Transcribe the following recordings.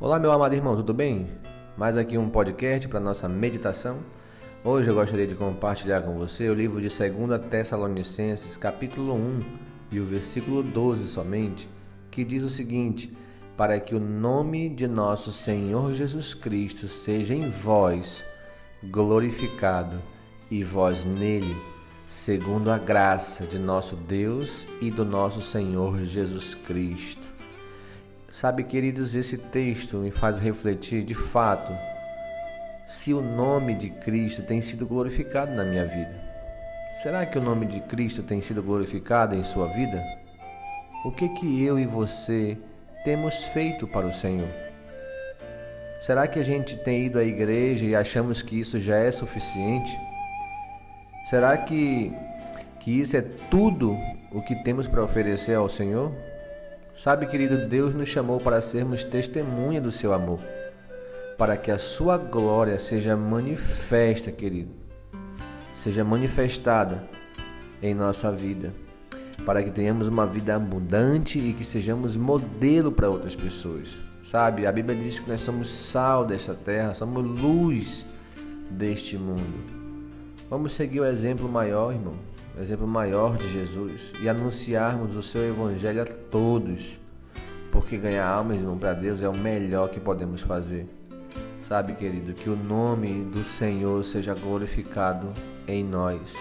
Olá, meu amado irmão, tudo bem? Mais aqui um podcast para nossa meditação. Hoje eu gostaria de compartilhar com você o livro de 2 Tessalonicenses, capítulo 1 e o versículo 12 somente, que diz o seguinte: Para que o nome de nosso Senhor Jesus Cristo seja em vós glorificado e vós nele, segundo a graça de nosso Deus e do nosso Senhor Jesus Cristo. Sabe, queridos, esse texto me faz refletir de fato se o nome de Cristo tem sido glorificado na minha vida. Será que o nome de Cristo tem sido glorificado em sua vida? O que que eu e você temos feito para o Senhor? Será que a gente tem ido à igreja e achamos que isso já é suficiente? Será que, que isso é tudo o que temos para oferecer ao Senhor? Sabe, querido, Deus nos chamou para sermos testemunha do seu amor, para que a sua glória seja manifesta, querido, seja manifestada em nossa vida, para que tenhamos uma vida abundante e que sejamos modelo para outras pessoas. Sabe, a Bíblia diz que nós somos sal desta terra, somos luz deste mundo. Vamos seguir o exemplo maior, irmão, exemplo maior de Jesus e anunciarmos o seu evangelho a todos. Porque ganhar almas, irmão, para Deus é o melhor que podemos fazer. Sabe, querido, que o nome do Senhor seja glorificado em nós.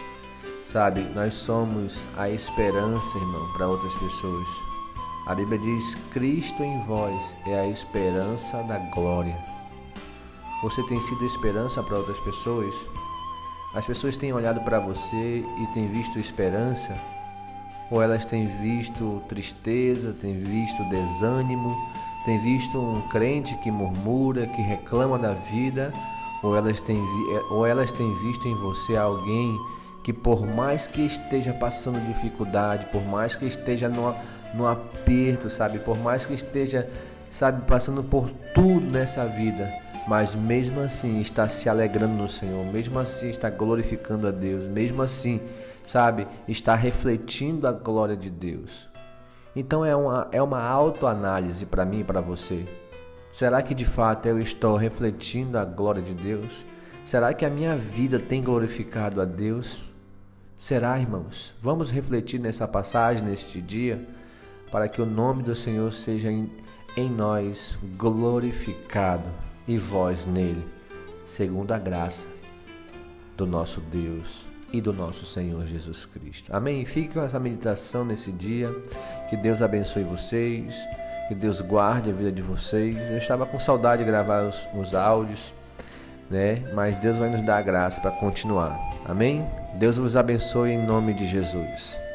Sabe, nós somos a esperança, irmão, para outras pessoas. A Bíblia diz: Cristo em vós é a esperança da glória. Você tem sido esperança para outras pessoas? As pessoas têm olhado para você e têm visto esperança? Ou elas têm visto tristeza, têm visto desânimo, têm visto um crente que murmura, que reclama da vida? Ou elas têm, ou elas têm visto em você alguém que, por mais que esteja passando dificuldade, por mais que esteja numa no aperto, sabe? Por mais que esteja, sabe, passando por tudo nessa vida, mas mesmo assim está se alegrando no Senhor, mesmo assim está glorificando a Deus, mesmo assim, sabe, está refletindo a glória de Deus. Então é uma, é uma autoanálise para mim e para você. Será que de fato eu estou refletindo a glória de Deus? Será que a minha vida tem glorificado a Deus? Será, irmãos? Vamos refletir nessa passagem, neste dia para que o nome do Senhor seja em, em nós glorificado e vós nele, segundo a graça do nosso Deus e do nosso Senhor Jesus Cristo. Amém? Fique com essa meditação nesse dia. Que Deus abençoe vocês. Que Deus guarde a vida de vocês. Eu estava com saudade de gravar os, os áudios, né? Mas Deus vai nos dar a graça para continuar. Amém? Deus vos abençoe em nome de Jesus.